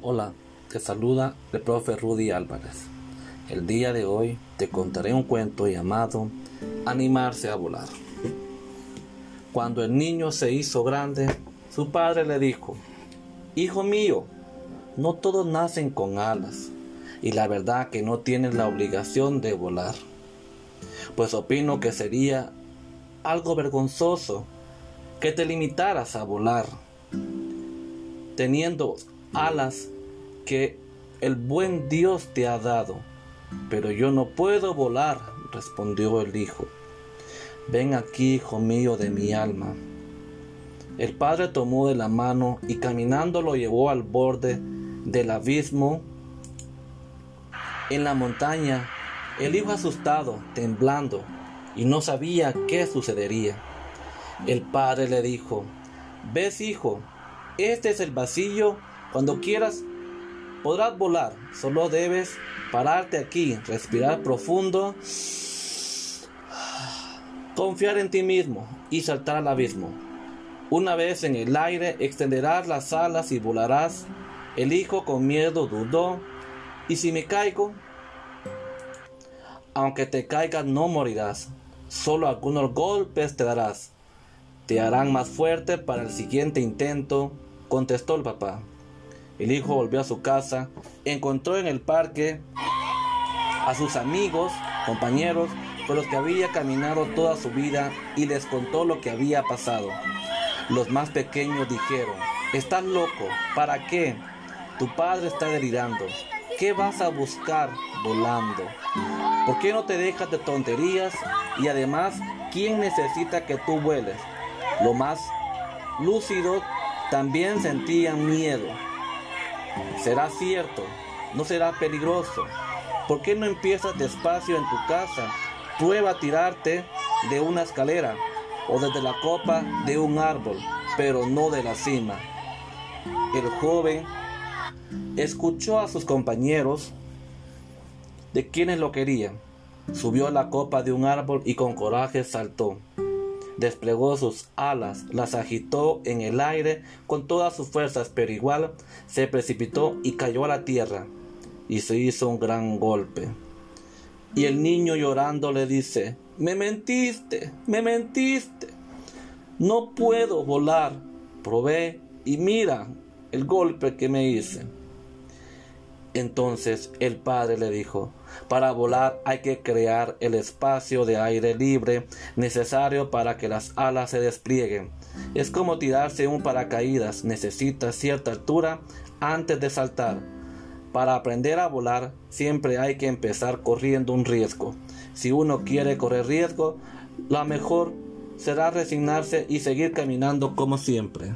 Hola, te saluda el profe Rudy Álvarez. El día de hoy te contaré un cuento llamado Animarse a volar. Cuando el niño se hizo grande, su padre le dijo, Hijo mío, no todos nacen con alas y la verdad que no tienes la obligación de volar. Pues opino que sería algo vergonzoso que te limitaras a volar, teniendo alas que el buen Dios te ha dado. Pero yo no puedo volar, respondió el hijo. Ven aquí, hijo mío de mi alma. El padre tomó de la mano y caminando lo llevó al borde del abismo en la montaña. El hijo asustado, temblando, y no sabía qué sucedería. El padre le dijo, ¿ves hijo? Este es el vacío cuando quieras, podrás volar. Solo debes pararte aquí, respirar profundo, confiar en ti mismo y saltar al abismo. Una vez en el aire, extenderás las alas y volarás. El hijo con miedo dudó. ¿Y si me caigo? Aunque te caigas no morirás. Solo algunos golpes te darás. Te harán más fuerte para el siguiente intento, contestó el papá. El hijo volvió a su casa, encontró en el parque a sus amigos, compañeros, con los que había caminado toda su vida y les contó lo que había pasado. Los más pequeños dijeron, estás loco, ¿para qué? Tu padre está delirando. ¿Qué vas a buscar volando? ¿Por qué no te dejas de tonterías? Y además, ¿quién necesita que tú vueles? Lo más lúcido también sentían miedo será cierto, no será peligroso. ¿Por qué no empiezas despacio en tu casa? Prueba a tirarte de una escalera o desde la copa de un árbol, pero no de la cima. El joven escuchó a sus compañeros de quienes lo querían. Subió a la copa de un árbol y con coraje saltó desplegó sus alas, las agitó en el aire con todas sus fuerzas, pero igual se precipitó y cayó a la tierra, y se hizo un gran golpe. Y el niño llorando le dice, me mentiste, me mentiste, no puedo volar, probé y mira el golpe que me hice. Entonces el padre le dijo, para volar hay que crear el espacio de aire libre necesario para que las alas se desplieguen. Es como tirarse un paracaídas, necesita cierta altura antes de saltar. Para aprender a volar siempre hay que empezar corriendo un riesgo. Si uno quiere correr riesgo, lo mejor será resignarse y seguir caminando como siempre.